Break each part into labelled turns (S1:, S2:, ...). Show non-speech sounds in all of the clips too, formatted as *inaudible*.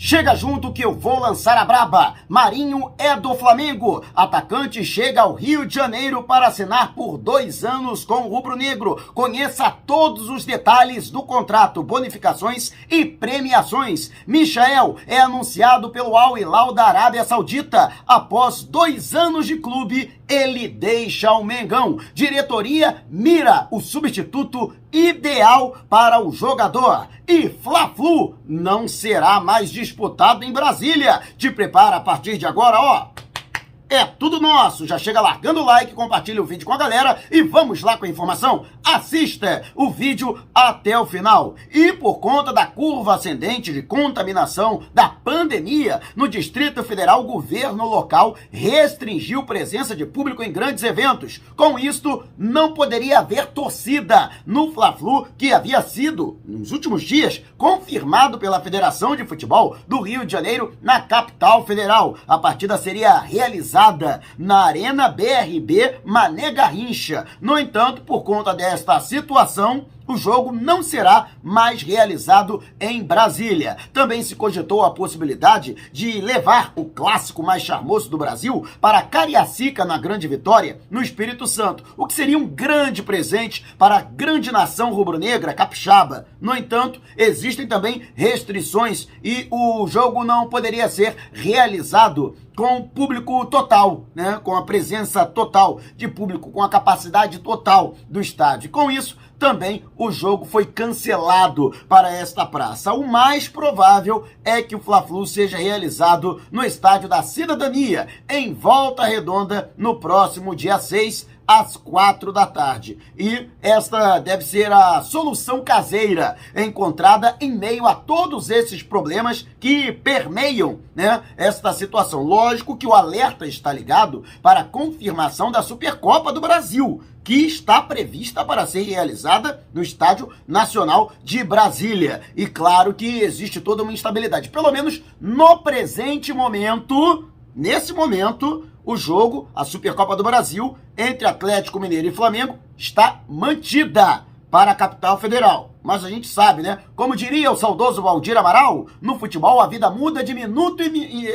S1: Chega junto que eu vou lançar a braba. Marinho é do Flamengo. Atacante chega ao Rio de Janeiro para assinar por dois anos com o Rubro Negro. Conheça todos os detalhes do contrato, bonificações e premiações. Michael é anunciado pelo Al Hilal da Arábia Saudita. Após dois anos de clube, ele deixa o Mengão. Diretoria mira o substituto ideal para o jogador. E Fla-Flu não será mais disputado em Brasília. Te prepara a partir de agora, ó é tudo nosso. Já chega largando o like, compartilha o vídeo com a galera e vamos lá com a informação. Assista o vídeo até o final. E por conta da curva ascendente de contaminação da pandemia no Distrito Federal, o governo local restringiu presença de público em grandes eventos. Com isto, não poderia haver torcida no Fla-Flu que havia sido, nos últimos dias, confirmado pela Federação de Futebol do Rio de Janeiro na capital federal. A partida seria realizada realizada na Arena BRB Mané Garrincha. No entanto, por conta desta situação, o jogo não será mais realizado em Brasília. Também se cogitou a possibilidade de levar o clássico mais charmoso do Brasil para Cariacica na Grande Vitória, no Espírito Santo, o que seria um grande presente para a grande nação rubro-negra capixaba. No entanto, existem também restrições e o jogo não poderia ser realizado com público total, né? com a presença total de público, com a capacidade total do estádio. Com isso, também o jogo foi cancelado para esta praça. O mais provável é que o Fla-Flu seja realizado no Estádio da Cidadania, em Volta Redonda, no próximo dia 6 às quatro da tarde. E esta deve ser a solução caseira encontrada em meio a todos esses problemas que permeiam né, esta situação. Lógico que o alerta está ligado para a confirmação da Supercopa do Brasil, que está prevista para ser realizada no Estádio Nacional de Brasília. E claro que existe toda uma instabilidade, pelo menos no presente momento, nesse momento, o jogo, a Supercopa do Brasil, entre Atlético Mineiro e Flamengo, está mantida para a capital federal. Mas a gente sabe, né? Como diria o saudoso Valdir Amaral, no futebol a vida muda de minuto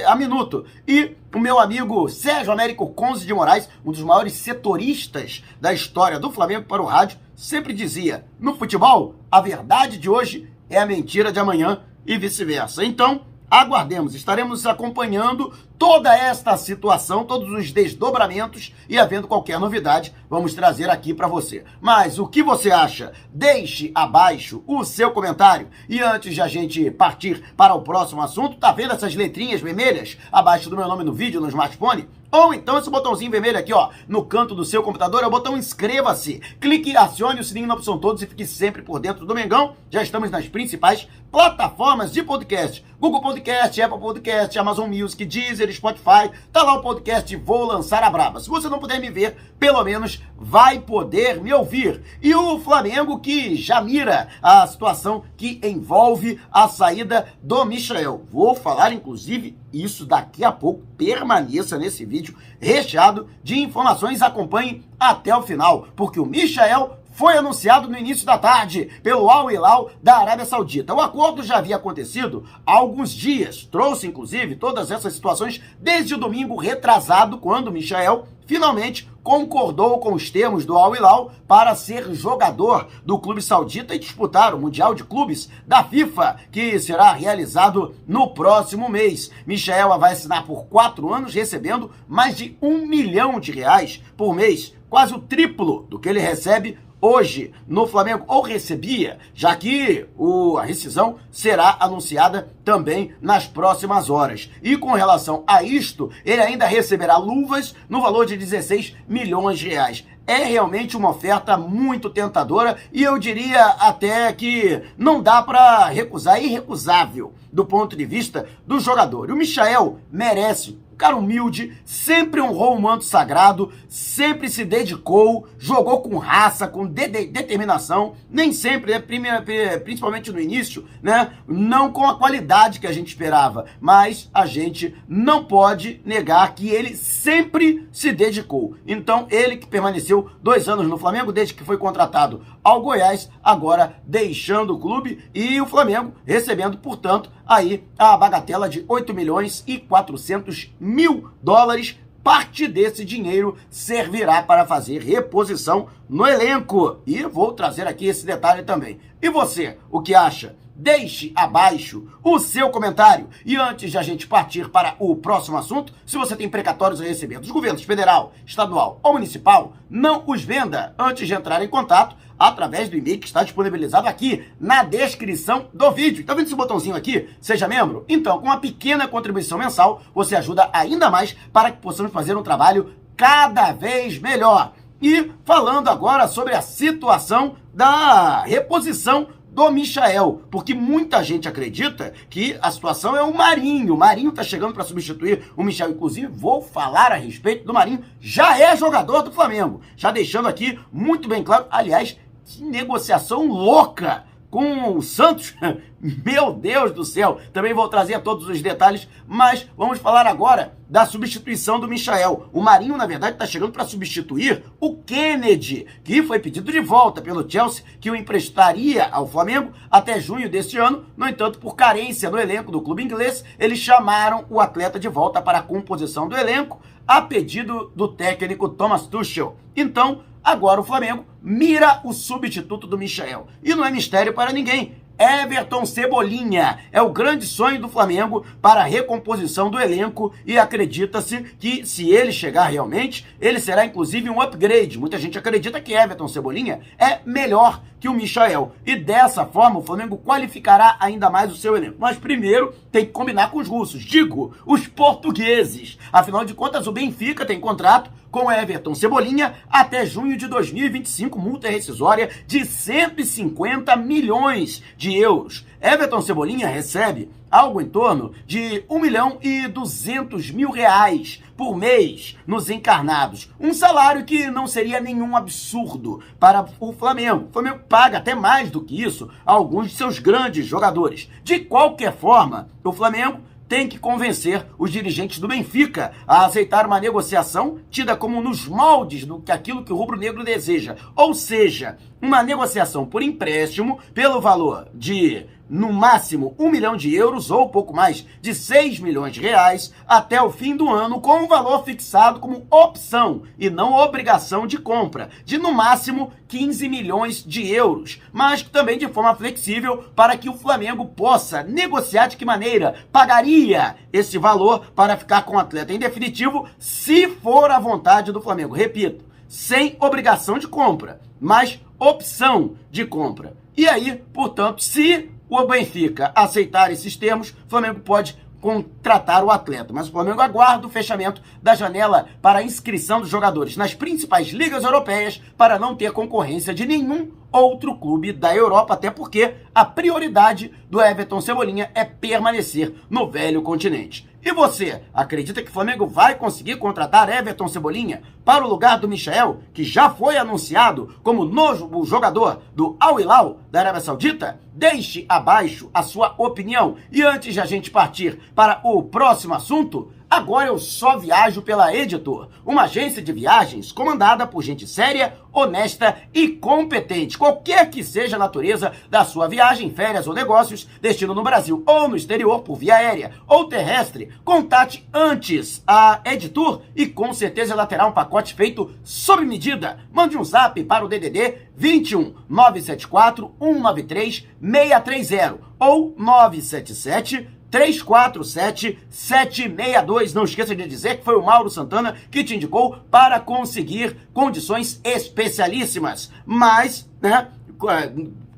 S1: a minuto. E o meu amigo Sérgio Américo Conze de Moraes, um dos maiores setoristas da história do Flamengo para o rádio, sempre dizia: no futebol, a verdade de hoje é a mentira de amanhã e vice-versa. Então, aguardemos, estaremos acompanhando toda esta situação, todos os desdobramentos e havendo qualquer novidade, vamos trazer aqui para você. Mas o que você acha? Deixe abaixo o seu comentário. E antes de a gente partir para o próximo assunto, tá vendo essas letrinhas vermelhas abaixo do meu nome no vídeo no smartphone? Ou então esse botãozinho vermelho aqui, ó, no canto do seu computador, é o botão inscreva-se. Clique, acione o sininho na opção todos e fique sempre por dentro do Mengão. Já estamos nas principais plataformas de podcast. Google Podcast, Apple Podcast, Amazon Music, Deezer, Spotify. Tá lá o podcast Vou Lançar a Braba. Se você não puder me ver, pelo menos vai poder me ouvir. E o Flamengo que já mira a situação que envolve a saída do Michel. Vou falar, inclusive, isso daqui a pouco. Permaneça nesse vídeo recheado de informações. Acompanhe até o final, porque o Michel foi anunciado no início da tarde pelo Al Hilal da Arábia Saudita. O acordo já havia acontecido há alguns dias. Trouxe, inclusive, todas essas situações desde o domingo retrasado, quando Michel finalmente concordou com os termos do Al Hilal para ser jogador do clube saudita e disputar o Mundial de Clubes da FIFA, que será realizado no próximo mês. Michel vai assinar por quatro anos, recebendo mais de um milhão de reais por mês, quase o triplo do que ele recebe hoje no Flamengo, ou recebia, já que o, a rescisão será anunciada também nas próximas horas. E com relação a isto, ele ainda receberá luvas no valor de 16 milhões de reais é realmente uma oferta muito tentadora e eu diria até que não dá para recusar, é irrecusável do ponto de vista do jogador. E o Michael merece cara humilde, sempre honrou o manto sagrado, sempre se dedicou, jogou com raça, com de de determinação, nem sempre, né, primeira, principalmente no início, né, não com a qualidade que a gente esperava, mas a gente não pode negar que ele sempre se dedicou. Então, ele que permaneceu dois anos no Flamengo, desde que foi contratado ao Goiás, agora deixando o clube e o Flamengo recebendo, portanto, aí a bagatela de 8 milhões e 400 mil dólares parte desse dinheiro servirá para fazer reposição no elenco. E vou trazer aqui esse detalhe também. E você, o que acha? Deixe abaixo o seu comentário. E antes de a gente partir para o próximo assunto, se você tem precatórios a receber dos governos federal, estadual ou municipal, não os venda antes de entrar em contato através do e-mail que está disponibilizado aqui na descrição do vídeo. Tá vendo esse botãozinho aqui? Seja membro? Então, com uma pequena contribuição mensal, você ajuda ainda mais para que possamos fazer um trabalho cada vez melhor. E falando agora sobre a situação da reposição do Michael, porque muita gente acredita que a situação é o Marinho. O Marinho tá chegando para substituir o Michel. Inclusive, vou falar a respeito do Marinho. Já é jogador do Flamengo. Já deixando aqui muito bem claro. Aliás, que negociação louca com o Santos. *laughs* Meu Deus do céu! Também vou trazer todos os detalhes, mas vamos falar agora da substituição do Michael. O Marinho, na verdade, está chegando para substituir o Kennedy, que foi pedido de volta pelo Chelsea, que o emprestaria ao Flamengo até junho deste ano. No entanto, por carência no elenco do clube inglês, eles chamaram o atleta de volta para a composição do elenco, a pedido do técnico Thomas Tuchel. Então, Agora o Flamengo mira o substituto do Michel. E não é mistério para ninguém. Everton Cebolinha é o grande sonho do Flamengo para a recomposição do elenco e acredita-se que se ele chegar realmente, ele será inclusive um upgrade. Muita gente acredita que Everton Cebolinha é melhor que o Michael e dessa forma o Flamengo qualificará ainda mais o seu elenco. Mas primeiro tem que combinar com os russos, digo, os portugueses. Afinal de contas, o Benfica tem contrato com Everton Cebolinha até junho de 2025, multa rescisória de 150 milhões de euros. Everton Cebolinha recebe algo em torno de 1 milhão e 200 mil reais por mês nos encarnados. Um salário que não seria nenhum absurdo para o Flamengo. O Flamengo paga até mais do que isso a alguns de seus grandes jogadores. De qualquer forma, o Flamengo tem que convencer os dirigentes do Benfica a aceitar uma negociação tida como nos moldes do que aquilo que o rubro-negro deseja. Ou seja, uma negociação por empréstimo pelo valor de no máximo um milhão de euros ou pouco mais de 6 milhões de reais até o fim do ano, com um valor fixado como opção e não obrigação de compra, de no máximo 15 milhões de euros, mas também de forma flexível para que o Flamengo possa negociar de que maneira pagaria esse valor para ficar com o atleta em definitivo, se for a vontade do Flamengo. Repito, sem obrigação de compra, mas opção de compra. E aí, portanto, se o Benfica aceitar esses termos, o Flamengo pode contratar o atleta. Mas o Flamengo aguarda o fechamento da janela para a inscrição dos jogadores nas principais ligas europeias para não ter concorrência de nenhum outro clube da Europa, até porque a prioridade do Everton Cebolinha é permanecer no velho continente. E você, acredita que o Flamengo vai conseguir contratar Everton Cebolinha para o lugar do Michel, que já foi anunciado como novo jogador do Al Hilal da Arábia Saudita? Deixe abaixo a sua opinião. E antes de a gente partir para o próximo assunto, Agora eu só viajo pela Editor, uma agência de viagens comandada por gente séria, honesta e competente. Qualquer que seja a natureza da sua viagem, férias ou negócios, destino no Brasil ou no exterior por via aérea ou terrestre, contate antes a Editor e com certeza ela terá um pacote feito sob medida. Mande um zap para o DDD 21 974 193 630 ou 977 347-762. Não esqueça de dizer que foi o Mauro Santana que te indicou para conseguir condições especialíssimas. Mas, né,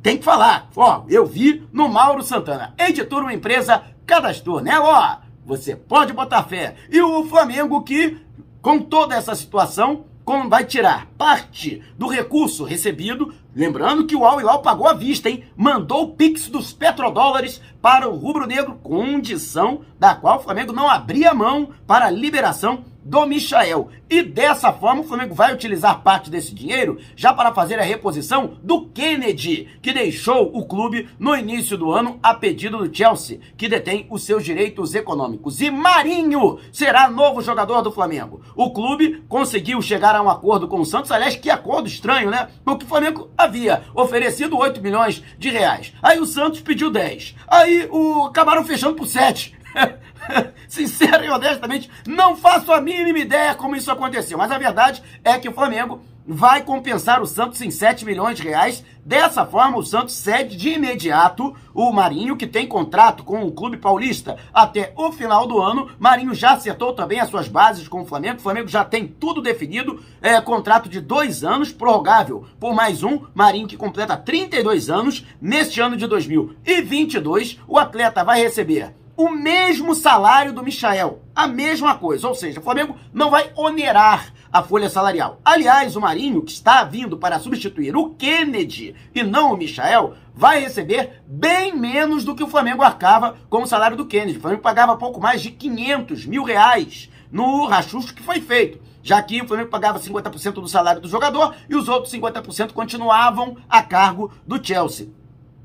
S1: tem que falar. Ó, eu vi no Mauro Santana. Editor, uma empresa cadastrou né? Ó, você pode botar fé. E o Flamengo que, com toda essa situação, como vai tirar parte do recurso recebido, lembrando que o Al Hilal pagou à vista, hein? Mandou o Pix dos petrodólares para o rubro-negro, condição da qual o Flamengo não abria mão para a liberação do Michael. E dessa forma, o Flamengo vai utilizar parte desse dinheiro já para fazer a reposição do Kennedy, que deixou o clube no início do ano a pedido do Chelsea, que detém os seus direitos econômicos. E Marinho será novo jogador do Flamengo. O clube conseguiu chegar a um acordo com o Santos, aliás, que acordo estranho, né? Porque o Flamengo havia oferecido 8 milhões de reais. Aí o Santos pediu 10. Aí o acabaram fechando por 7. *laughs* Sincero e honestamente, não faço a mínima ideia como isso aconteceu. Mas a verdade é que o Flamengo vai compensar o Santos em 7 milhões de reais. Dessa forma, o Santos cede de imediato o Marinho, que tem contrato com o Clube Paulista até o final do ano. Marinho já acertou também as suas bases com o Flamengo. O Flamengo já tem tudo definido. É, contrato de dois anos, prorrogável por mais um. Marinho que completa 32 anos. Neste ano de 2022, o atleta vai receber o mesmo salário do Michael, a mesma coisa, ou seja, o Flamengo não vai onerar a folha salarial. Aliás, o Marinho, que está vindo para substituir o Kennedy e não o Michael, vai receber bem menos do que o Flamengo arcava com o salário do Kennedy. O Flamengo pagava pouco mais de 500 mil reais no rachucho que foi feito. Já que o Flamengo pagava 50% do salário do jogador e os outros 50% continuavam a cargo do Chelsea.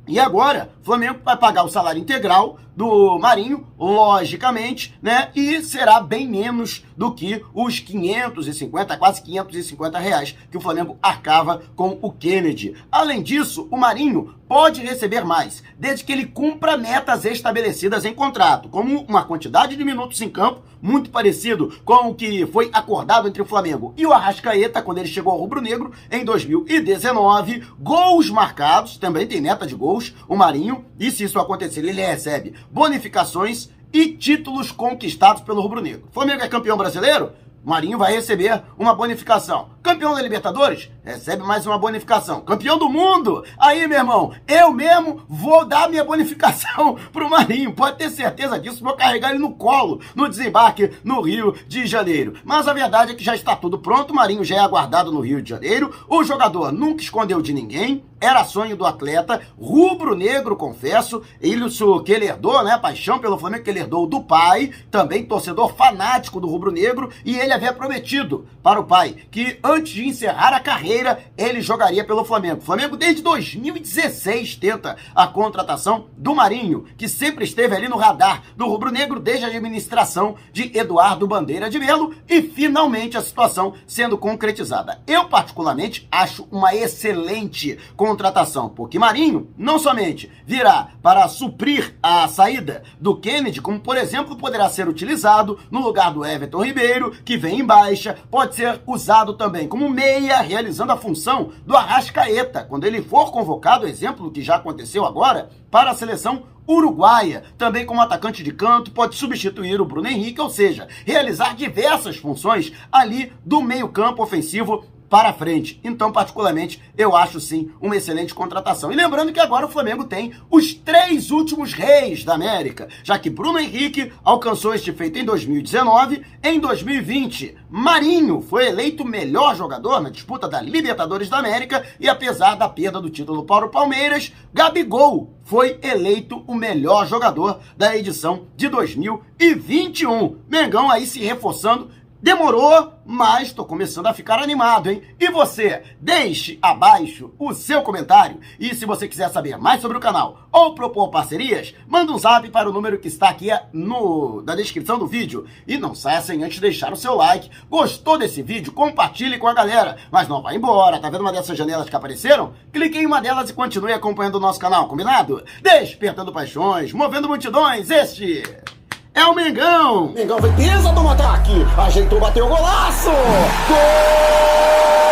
S1: E agora, o Flamengo vai pagar o salário integral do Marinho, logicamente, né? E será bem menos do que os 550, quase 550 reais que o Flamengo arcava com o Kennedy. Além disso, o Marinho pode receber mais, desde que ele cumpra metas estabelecidas em contrato, como uma quantidade de minutos em campo, muito parecido com o que foi acordado entre o Flamengo e o Arrascaeta quando ele chegou ao Rubro Negro em 2019. Gols marcados, também tem meta de gols, o Marinho, e se isso acontecer, ele recebe bonificações e títulos conquistados pelo Rubro Negro. Flamengo é campeão brasileiro? Marinho vai receber uma bonificação. Campeão da Libertadores? Recebe mais uma bonificação. Campeão do mundo? Aí, meu irmão, eu mesmo vou dar minha bonificação *laughs* pro Marinho. Pode ter certeza disso, vou carregar ele no colo, no desembarque no Rio de Janeiro. Mas a verdade é que já está tudo pronto, o Marinho já é aguardado no Rio de Janeiro. O jogador nunca escondeu de ninguém, era sonho do atleta, rubro-negro, confesso, isso que ele herdou, né, paixão pelo Flamengo que ele herdou do pai, também torcedor fanático do rubro-negro, e ele havia prometido para o pai que antes de encerrar a carreira, ele jogaria pelo Flamengo. O Flamengo desde 2016 tenta a contratação do Marinho, que sempre esteve ali no radar do rubro-negro desde a administração de Eduardo Bandeira de Melo, e finalmente a situação sendo concretizada. Eu particularmente acho uma excelente contratação contratação, porque Marinho não somente virá para suprir a saída do Kennedy, como por exemplo poderá ser utilizado no lugar do Everton Ribeiro, que vem em baixa, pode ser usado também como meia, realizando a função do Arrascaeta, quando ele for convocado, exemplo que já aconteceu agora, para a seleção uruguaia, também como atacante de canto, pode substituir o Bruno Henrique, ou seja, realizar diversas funções ali do meio-campo ofensivo para frente. Então, particularmente, eu acho sim uma excelente contratação. E lembrando que agora o Flamengo tem os três últimos reis da América, já que Bruno Henrique alcançou este feito em 2019, em 2020, Marinho foi eleito melhor jogador na disputa da Libertadores da América e apesar da perda do título para o Palmeiras, Gabigol foi eleito o melhor jogador da edição de 2021. Mengão aí se reforçando Demorou, mas estou começando a ficar animado, hein? E você, deixe abaixo o seu comentário. E se você quiser saber mais sobre o canal ou propor parcerias, manda um zap para o número que está aqui no, na descrição do vídeo. E não saia sem antes deixar o seu like. Gostou desse vídeo? Compartilhe com a galera. Mas não vá embora, tá vendo uma dessas janelas que apareceram? Clique em uma delas e continue acompanhando o nosso canal, combinado? Despertando paixões, movendo multidões, este é o Mengão!
S2: Mengão foi pesa do ataque, ajeitou, bateu o golaço! Gol!